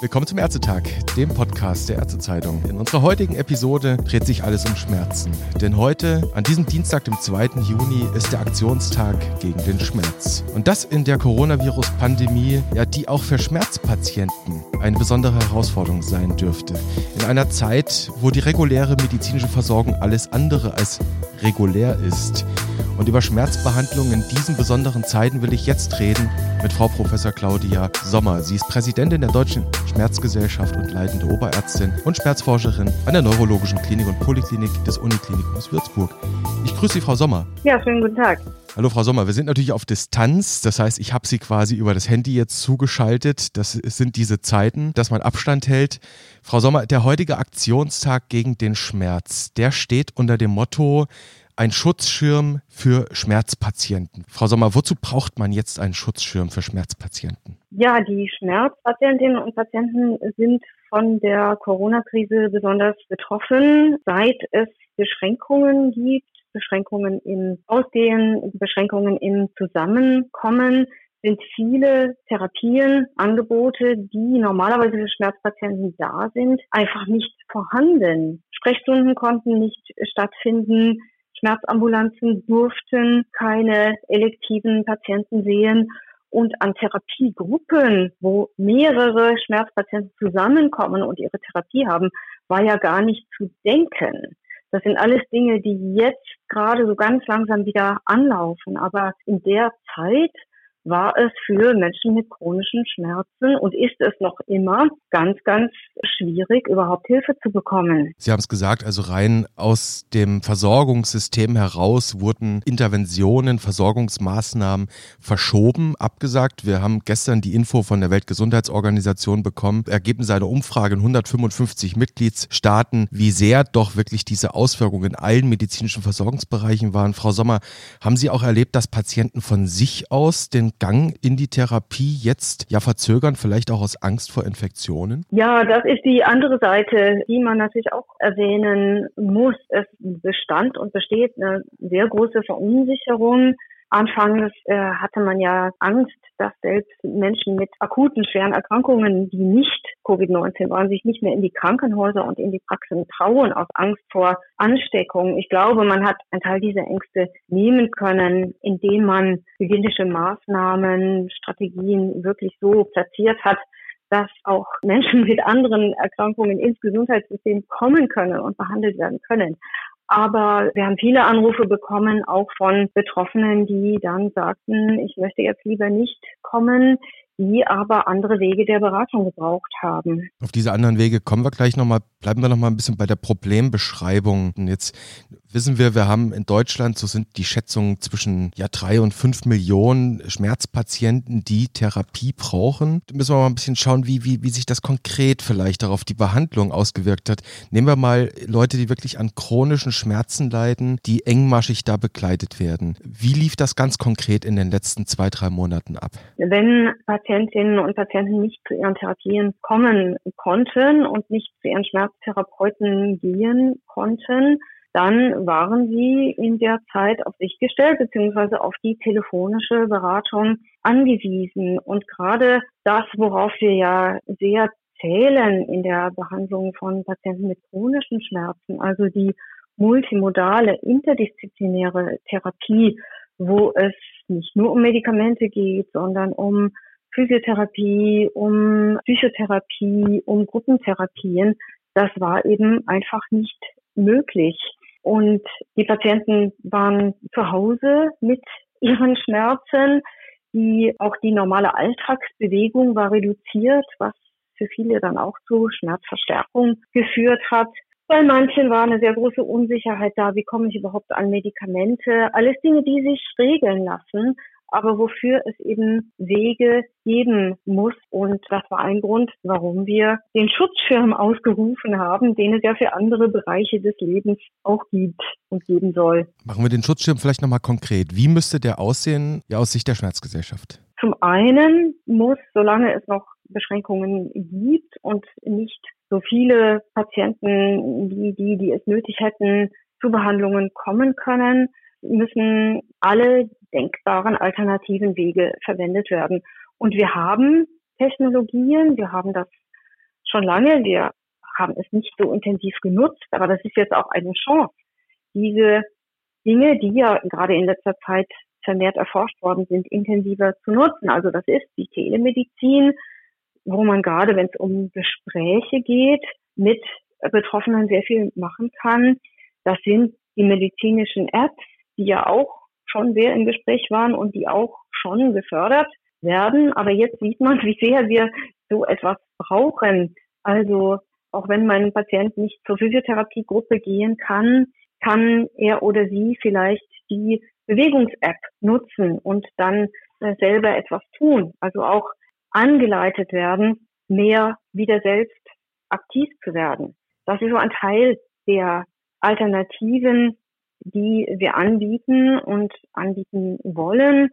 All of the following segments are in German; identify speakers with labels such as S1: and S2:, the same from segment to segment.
S1: Willkommen zum Ärztetag, dem Podcast der Ärztezeitung. In unserer heutigen Episode dreht sich alles um Schmerzen. Denn heute, an diesem Dienstag, dem 2. Juni, ist der Aktionstag gegen den Schmerz. Und das in der Coronavirus-Pandemie, ja, die auch für Schmerzpatienten eine besondere Herausforderung sein dürfte. In einer Zeit, wo die reguläre medizinische Versorgung alles andere als regulär ist. Und über Schmerzbehandlung in diesen besonderen Zeiten will ich jetzt reden mit Frau Professor Claudia Sommer. Sie ist Präsidentin der Deutschen Schmerzgesellschaft und leitende Oberärztin und Schmerzforscherin an der Neurologischen Klinik und Poliklinik des Uniklinikums Würzburg. Ich grüße Sie, Frau Sommer.
S2: Ja, schönen guten Tag.
S1: Hallo Frau Sommer, wir sind natürlich auf Distanz. Das heißt, ich habe Sie quasi über das Handy jetzt zugeschaltet. Das sind diese Zeiten, dass man Abstand hält. Frau Sommer, der heutige Aktionstag gegen den Schmerz, der steht unter dem Motto ein Schutzschirm für Schmerzpatienten. Frau Sommer, wozu braucht man jetzt einen Schutzschirm für Schmerzpatienten?
S2: Ja, die Schmerzpatientinnen und Patienten sind von der Corona-Krise besonders betroffen, seit es Beschränkungen gibt, Beschränkungen im Ausgehen, Beschränkungen im Zusammenkommen sind viele Therapien, Angebote, die normalerweise für Schmerzpatienten da sind, einfach nicht vorhanden. Sprechstunden konnten nicht stattfinden. Schmerzambulanzen durften keine elektiven Patienten sehen. Und an Therapiegruppen, wo mehrere Schmerzpatienten zusammenkommen und ihre Therapie haben, war ja gar nicht zu denken. Das sind alles Dinge, die jetzt gerade so ganz langsam wieder anlaufen. Aber in der Zeit war es für Menschen mit chronischen Schmerzen und ist es noch immer ganz, ganz schwierig, überhaupt Hilfe zu bekommen.
S1: Sie haben es gesagt, also rein aus dem Versorgungssystem heraus wurden Interventionen, Versorgungsmaßnahmen verschoben, abgesagt. Wir haben gestern die Info von der Weltgesundheitsorganisation bekommen, Ergebnis einer Umfrage in 155 Mitgliedsstaaten, wie sehr doch wirklich diese Auswirkungen in allen medizinischen Versorgungsbereichen waren. Frau Sommer, haben Sie auch erlebt, dass Patienten von sich aus den Gang in die Therapie jetzt ja verzögern, vielleicht auch aus Angst vor Infektionen?
S2: Ja, das ist die andere Seite, die man natürlich auch erwähnen muss. Es bestand und besteht eine sehr große Verunsicherung Anfangs äh, hatte man ja Angst, dass selbst Menschen mit akuten schweren Erkrankungen, die nicht Covid-19 waren, sich nicht mehr in die Krankenhäuser und in die Praxen trauen aus Angst vor Ansteckung. Ich glaube, man hat einen Teil dieser Ängste nehmen können, indem man hygienische Maßnahmen, Strategien wirklich so platziert hat, dass auch Menschen mit anderen Erkrankungen ins Gesundheitssystem kommen können und behandelt werden können. Aber wir haben viele Anrufe bekommen, auch von Betroffenen, die dann sagten, ich möchte jetzt lieber nicht kommen, die aber andere Wege der Beratung gebraucht haben.
S1: Auf diese anderen Wege kommen wir gleich nochmal, bleiben wir nochmal ein bisschen bei der Problembeschreibung. Jetzt wissen wir, wir haben in Deutschland, so sind die Schätzungen zwischen ja drei und fünf Millionen Schmerzpatienten, die Therapie brauchen. Da müssen wir mal ein bisschen schauen, wie, wie, wie sich das konkret vielleicht darauf die Behandlung ausgewirkt hat. Nehmen wir mal Leute, die wirklich an chronischen Schmerzen leiden, die engmaschig da begleitet werden. Wie lief das ganz konkret in den letzten zwei, drei Monaten ab?
S2: Wenn Patientinnen und Patienten nicht zu ihren Therapien kommen konnten und nicht zu ihren Schmerztherapeuten gehen konnten, dann waren sie in der Zeit auf sich gestellt beziehungsweise auf die telefonische Beratung angewiesen. Und gerade das, worauf wir ja sehr zählen in der Behandlung von Patienten mit chronischen Schmerzen, also die multimodale, interdisziplinäre Therapie, wo es nicht nur um Medikamente geht, sondern um Physiotherapie, um Psychotherapie, um Gruppentherapien. Das war eben einfach nicht möglich. Und die Patienten waren zu Hause mit ihren Schmerzen. Die, auch die normale Alltagsbewegung war reduziert, was für viele dann auch zu Schmerzverstärkung geführt hat. Bei manchen war eine sehr große Unsicherheit da, wie komme ich überhaupt an Medikamente. Alles Dinge, die sich regeln lassen, aber wofür es eben Wege geben muss. Und das war ein Grund, warum wir den Schutzschirm ausgerufen haben, den es ja für andere Bereiche des Lebens auch gibt und geben soll.
S1: Machen wir den Schutzschirm vielleicht nochmal konkret. Wie müsste der aussehen, ja, aus Sicht der Schmerzgesellschaft?
S2: Zum einen muss, solange es noch Beschränkungen gibt und nicht so viele Patienten, die, die, die es nötig hätten, zu Behandlungen kommen können, müssen alle, denkbaren alternativen Wege verwendet werden. Und wir haben Technologien, wir haben das schon lange, wir haben es nicht so intensiv genutzt, aber das ist jetzt auch eine Chance, diese Dinge, die ja gerade in letzter Zeit vermehrt erforscht worden sind, intensiver zu nutzen. Also das ist die Telemedizin, wo man gerade, wenn es um Gespräche geht, mit Betroffenen sehr viel machen kann. Das sind die medizinischen Apps, die ja auch schon sehr im Gespräch waren und die auch schon gefördert werden. Aber jetzt sieht man, wie sehr wir so etwas brauchen. Also auch wenn mein Patient nicht zur Physiotherapiegruppe gehen kann, kann er oder sie vielleicht die Bewegungs-App nutzen und dann äh, selber etwas tun. Also auch angeleitet werden, mehr wieder selbst aktiv zu werden. Das ist so ein Teil der Alternativen, die wir anbieten und anbieten wollen.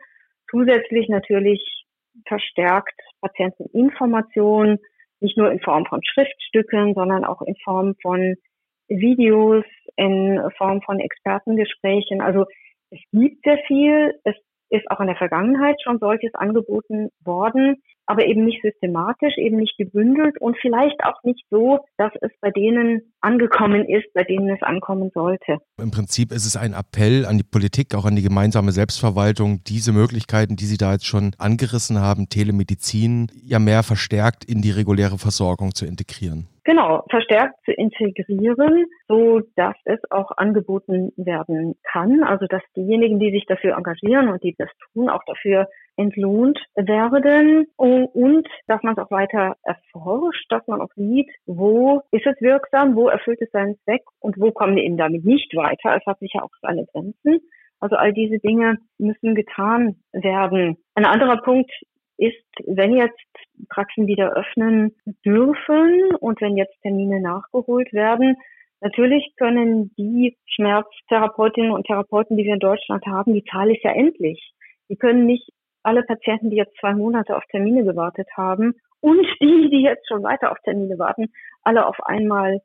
S2: Zusätzlich natürlich verstärkt Patienteninformation, nicht nur in Form von Schriftstücken, sondern auch in Form von Videos, in Form von Expertengesprächen. Also es gibt sehr viel. Es ist auch in der Vergangenheit schon solches angeboten worden aber eben nicht systematisch, eben nicht gebündelt und vielleicht auch nicht so, dass es bei denen angekommen ist, bei denen es ankommen sollte.
S1: Im Prinzip ist es ein Appell an die Politik, auch an die gemeinsame Selbstverwaltung, diese Möglichkeiten, die Sie da jetzt schon angerissen haben, Telemedizin ja mehr verstärkt in die reguläre Versorgung zu integrieren.
S2: Genau, verstärkt zu integrieren, so dass es auch angeboten werden kann. Also dass diejenigen, die sich dafür engagieren und die das tun, auch dafür entlohnt werden und dass man es auch weiter erforscht, dass man auch sieht, wo ist es wirksam, wo erfüllt es seinen Zweck und wo kommen wir eben damit nicht weiter. Es hat sicher auch seine Grenzen. Also all diese Dinge müssen getan werden. Ein anderer Punkt ist, wenn jetzt Praxen wieder öffnen dürfen und wenn jetzt Termine nachgeholt werden, natürlich können die Schmerztherapeutinnen und Therapeuten, die wir in Deutschland haben, die Zahl ist ja endlich. Die können nicht alle Patienten, die jetzt zwei Monate auf Termine gewartet haben und die, die jetzt schon weiter auf Termine warten, alle auf einmal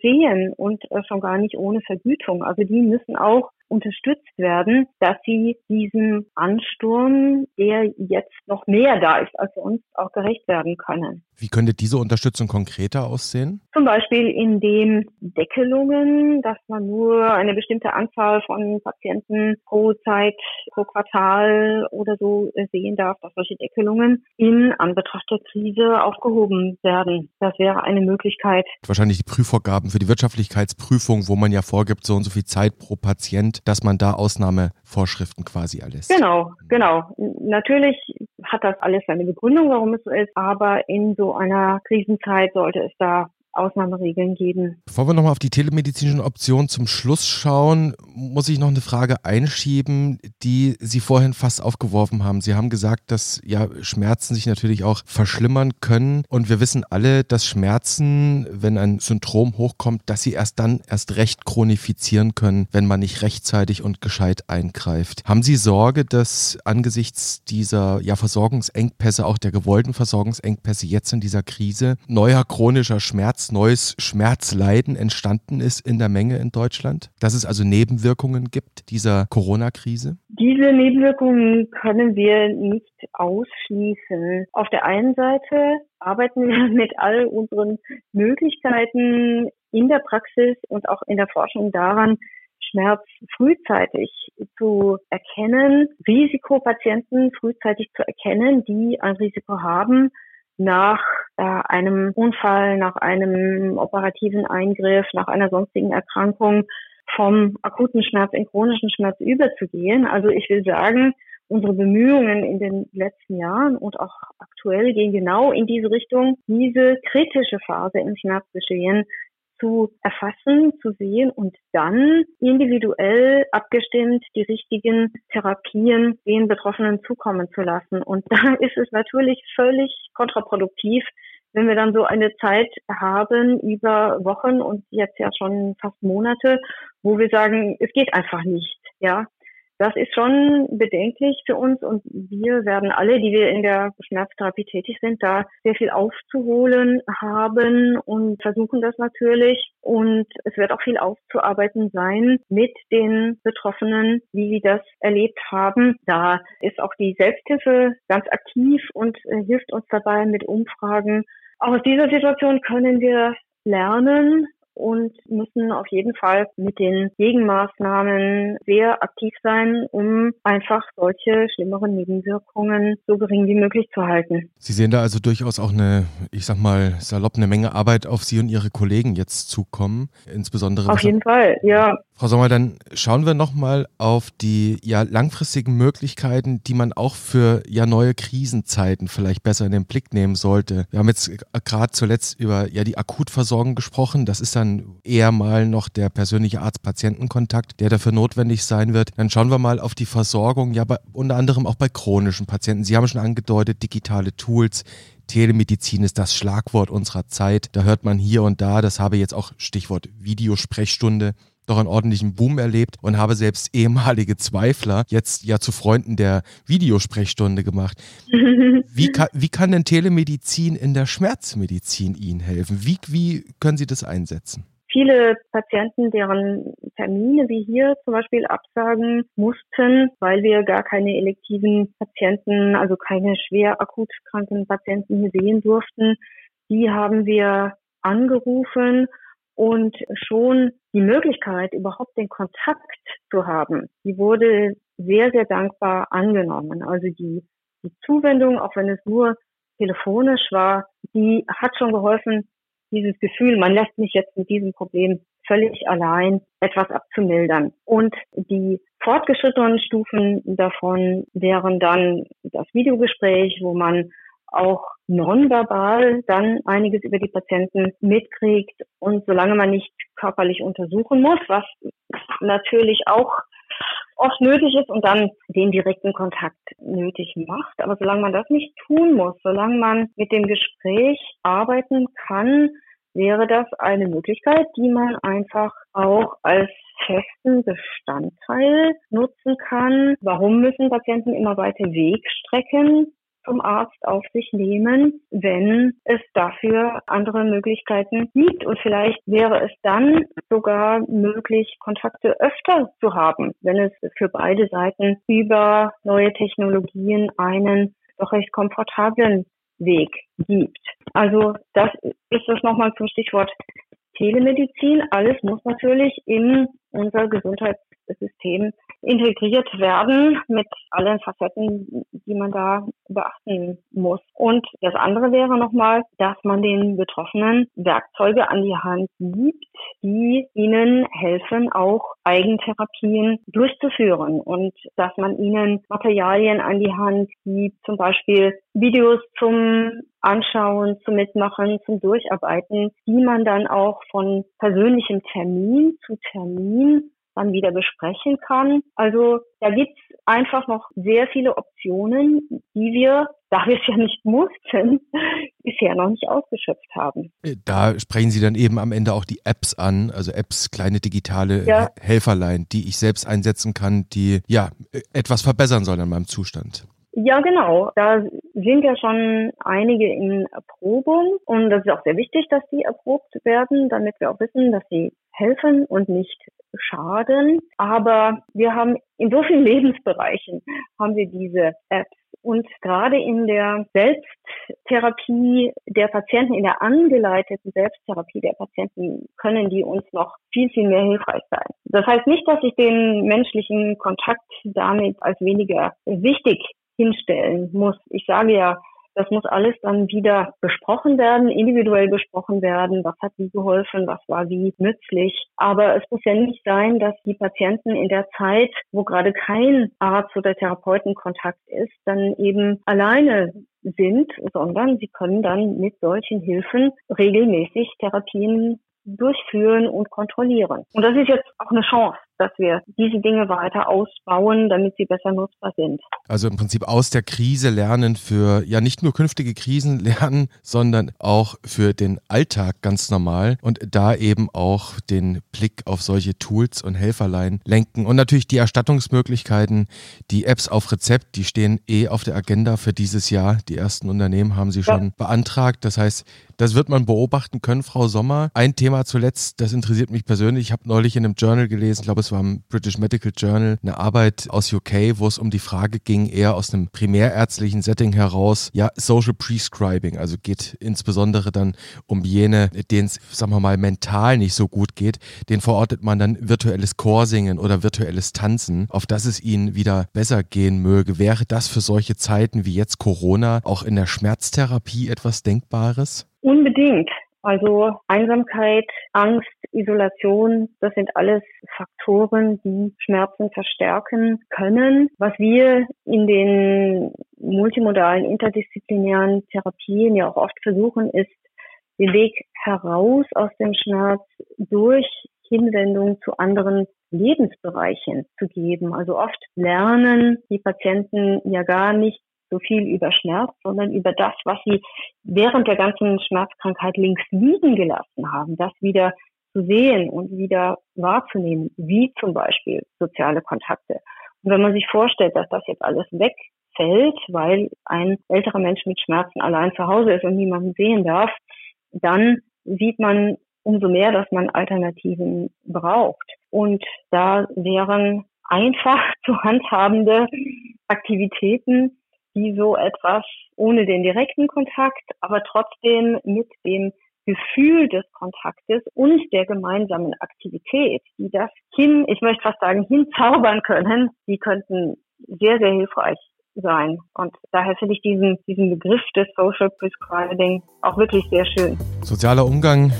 S2: sehen und äh, schon gar nicht ohne Vergütung. Also die müssen auch unterstützt werden, dass sie diesem Ansturm, der jetzt noch mehr da ist als uns, auch gerecht werden können.
S1: Wie könnte diese Unterstützung konkreter aussehen?
S2: Zum Beispiel indem Deckelungen, dass man nur eine bestimmte Anzahl von Patienten pro Zeit, pro Quartal oder so sehen darf, dass solche Deckelungen in Anbetracht der Krise aufgehoben werden. Das wäre eine Möglichkeit.
S1: Wahrscheinlich die Prüfvorgaben für die Wirtschaftlichkeitsprüfung, wo man ja vorgibt, so und so viel Zeit pro Patient dass man da Ausnahmevorschriften quasi erlässt.
S2: Genau, genau. Natürlich hat das alles seine Begründung, warum es so ist, aber in so einer Krisenzeit sollte es da Ausnahmeregeln geben.
S1: Bevor wir nochmal auf die telemedizinischen Optionen zum Schluss schauen, muss ich noch eine Frage einschieben, die Sie vorhin fast aufgeworfen haben. Sie haben gesagt, dass ja Schmerzen sich natürlich auch verschlimmern können und wir wissen alle, dass Schmerzen, wenn ein Syndrom hochkommt, dass sie erst dann erst recht chronifizieren können, wenn man nicht rechtzeitig und gescheit eingreift. Haben Sie Sorge, dass angesichts dieser ja Versorgungsengpässe, auch der gewollten Versorgungsengpässe jetzt in dieser Krise, neuer chronischer Schmerz neues Schmerzleiden entstanden ist in der Menge in Deutschland? Dass es also Nebenwirkungen gibt dieser Corona-Krise?
S2: Diese Nebenwirkungen können wir nicht ausschließen. Auf der einen Seite arbeiten wir mit all unseren Möglichkeiten in der Praxis und auch in der Forschung daran, Schmerz frühzeitig zu erkennen, Risikopatienten frühzeitig zu erkennen, die ein Risiko haben, nach äh, einem Unfall, nach einem operativen Eingriff, nach einer sonstigen Erkrankung vom akuten Schmerz in chronischen Schmerz überzugehen. Also ich will sagen, unsere Bemühungen in den letzten Jahren und auch aktuell gehen genau in diese Richtung, diese kritische Phase im Schmerzgeschehen zu erfassen, zu sehen und dann individuell abgestimmt die richtigen Therapien den Betroffenen zukommen zu lassen. Und da ist es natürlich völlig kontraproduktiv, wenn wir dann so eine Zeit haben über Wochen und jetzt ja schon fast Monate, wo wir sagen, es geht einfach nicht, ja. Das ist schon bedenklich für uns und wir werden alle, die wir in der Schmerztherapie tätig sind, da sehr viel aufzuholen haben und versuchen das natürlich. Und es wird auch viel aufzuarbeiten sein mit den Betroffenen, wie sie das erlebt haben. Da ist auch die Selbsthilfe ganz aktiv und äh, hilft uns dabei mit Umfragen. Aus dieser Situation können wir lernen, und müssen auf jeden Fall mit den Gegenmaßnahmen sehr aktiv sein, um einfach solche schlimmeren Nebenwirkungen so gering wie möglich zu halten.
S1: Sie sehen da also durchaus auch eine, ich sag mal, salopp eine Menge Arbeit auf Sie und Ihre Kollegen jetzt zukommen, insbesondere.
S2: Auf jeden Fall, ja.
S1: Frau Sommer, dann schauen wir nochmal auf die ja langfristigen Möglichkeiten, die man auch für ja neue Krisenzeiten vielleicht besser in den Blick nehmen sollte. Wir haben jetzt gerade zuletzt über ja die Akutversorgung gesprochen. Das ist dann eher mal noch der persönliche Arzt-Patienten-Kontakt, der dafür notwendig sein wird. Dann schauen wir mal auf die Versorgung, ja bei, unter anderem auch bei chronischen Patienten. Sie haben schon angedeutet, digitale Tools, Telemedizin ist das Schlagwort unserer Zeit. Da hört man hier und da, das habe jetzt auch Stichwort Videosprechstunde, doch einen ordentlichen Boom erlebt und habe selbst ehemalige Zweifler jetzt ja zu Freunden der Videosprechstunde gemacht. Wie kann, wie kann denn Telemedizin in der Schmerzmedizin Ihnen helfen? Wie, wie können Sie das einsetzen?
S2: viele Patienten, deren Termine wie hier zum Beispiel absagen mussten, weil wir gar keine elektiven Patienten, also keine schwer akut kranken Patienten hier sehen durften, die haben wir angerufen und schon die Möglichkeit, überhaupt den Kontakt zu haben, die wurde sehr, sehr dankbar angenommen. Also die, die Zuwendung, auch wenn es nur telefonisch war, die hat schon geholfen, dieses Gefühl, man lässt mich jetzt mit diesem Problem völlig allein etwas abzumildern. Und die fortgeschrittenen Stufen davon wären dann das Videogespräch, wo man auch nonverbal dann einiges über die Patienten mitkriegt. Und solange man nicht körperlich untersuchen muss, was natürlich auch oft nötig ist und dann den direkten Kontakt nötig macht. Aber solange man das nicht tun muss, solange man mit dem Gespräch arbeiten kann, wäre das eine Möglichkeit, die man einfach auch als festen Bestandteil nutzen kann. Warum müssen Patienten immer weite Wegstrecken zum Arzt auf sich nehmen, wenn es dafür andere Möglichkeiten gibt. Und vielleicht wäre es dann sogar möglich, Kontakte öfter zu haben, wenn es für beide Seiten über neue Technologien einen doch recht komfortablen Weg gibt. Also das ist das nochmal zum Stichwort Telemedizin. Alles muss natürlich in unser Gesundheitssystem integriert werden mit allen Facetten, die man da beachten muss. Und das andere wäre nochmal, dass man den Betroffenen Werkzeuge an die Hand gibt, die ihnen helfen, auch Eigentherapien durchzuführen und dass man ihnen Materialien an die Hand gibt, zum Beispiel Videos zum Anschauen, zum Mitmachen, zum Durcharbeiten, die man dann auch von persönlichem Termin zu Termin dann wieder besprechen kann. Also da gibt's einfach noch sehr viele Optionen, die wir, da wir es ja nicht mussten, bisher noch nicht ausgeschöpft haben.
S1: Da sprechen Sie dann eben am Ende auch die Apps an, also Apps, kleine digitale ja. Helferlein, die ich selbst einsetzen kann, die ja etwas verbessern sollen an meinem Zustand.
S2: Ja, genau. Da sind ja schon einige in Erprobung und das ist auch sehr wichtig, dass die erprobt werden, damit wir auch wissen, dass sie helfen und nicht schaden. Aber wir haben in so vielen Lebensbereichen haben wir diese Apps. Und gerade in der Selbsttherapie der Patienten, in der angeleiteten Selbsttherapie der Patienten können die uns noch viel, viel mehr hilfreich sein. Das heißt nicht, dass ich den menschlichen Kontakt damit als weniger wichtig hinstellen muss. Ich sage ja, das muss alles dann wieder besprochen werden, individuell besprochen werden. Was hat wie geholfen? Was war wie nützlich? Aber es muss ja nicht sein, dass die Patienten in der Zeit, wo gerade kein Arzt oder Therapeutenkontakt ist, dann eben alleine sind, sondern sie können dann mit solchen Hilfen regelmäßig Therapien durchführen und kontrollieren. Und das ist jetzt auch eine Chance, dass wir diese Dinge weiter ausbauen, damit sie besser nutzbar sind.
S1: Also im Prinzip aus der Krise lernen für ja nicht nur künftige Krisen lernen, sondern auch für den Alltag ganz normal und da eben auch den Blick auf solche Tools und Helferlein lenken und natürlich die Erstattungsmöglichkeiten, die Apps auf Rezept, die stehen eh auf der Agenda für dieses Jahr. Die ersten Unternehmen haben sie schon ja. beantragt. Das heißt, das wird man beobachten können, Frau Sommer. Ein Thema zuletzt, das interessiert mich persönlich. Ich habe neulich in einem Journal gelesen, ich glaube, es war im British Medical Journal, eine Arbeit aus UK, wo es um die Frage ging, eher aus einem primärärztlichen Setting heraus, ja, Social Prescribing. Also geht insbesondere dann um jene, denen es, sagen wir mal, mental nicht so gut geht. Den verortet man dann virtuelles Chorsingen oder virtuelles Tanzen, auf das es ihnen wieder besser gehen möge. Wäre das für solche Zeiten wie jetzt Corona auch in der Schmerztherapie etwas Denkbares?
S2: Unbedingt. Also Einsamkeit, Angst, Isolation, das sind alles Faktoren, die Schmerzen verstärken können. Was wir in den multimodalen, interdisziplinären Therapien ja auch oft versuchen, ist, den Weg heraus aus dem Schmerz durch Hinwendung zu anderen Lebensbereichen zu geben. Also oft lernen die Patienten ja gar nicht so viel über Schmerz, sondern über das, was sie während der ganzen Schmerzkrankheit links liegen gelassen haben, das wieder zu sehen und wieder wahrzunehmen, wie zum Beispiel soziale Kontakte. Und wenn man sich vorstellt, dass das jetzt alles wegfällt, weil ein älterer Mensch mit Schmerzen allein zu Hause ist und niemanden sehen darf, dann sieht man umso mehr, dass man Alternativen braucht. Und da wären einfach zu handhabende Aktivitäten die so etwas ohne den direkten Kontakt, aber trotzdem mit dem Gefühl des Kontaktes und der gemeinsamen Aktivität, die das hin, ich möchte fast sagen, hinzaubern können, die könnten sehr, sehr hilfreich sein. Und daher finde ich diesen, diesen Begriff des Social Prescribing auch wirklich sehr schön.
S1: Sozialer Umgang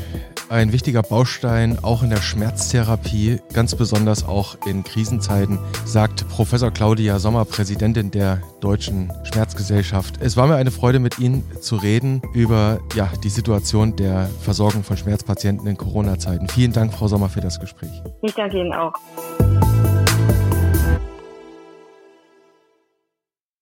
S1: ein wichtiger Baustein auch in der Schmerztherapie, ganz besonders auch in Krisenzeiten, sagt Professor Claudia Sommer, Präsidentin der Deutschen Schmerzgesellschaft. Es war mir eine Freude, mit Ihnen zu reden über ja, die Situation der Versorgung von Schmerzpatienten in Corona-Zeiten. Vielen Dank, Frau Sommer, für das Gespräch.
S2: Ich danke Ihnen auch.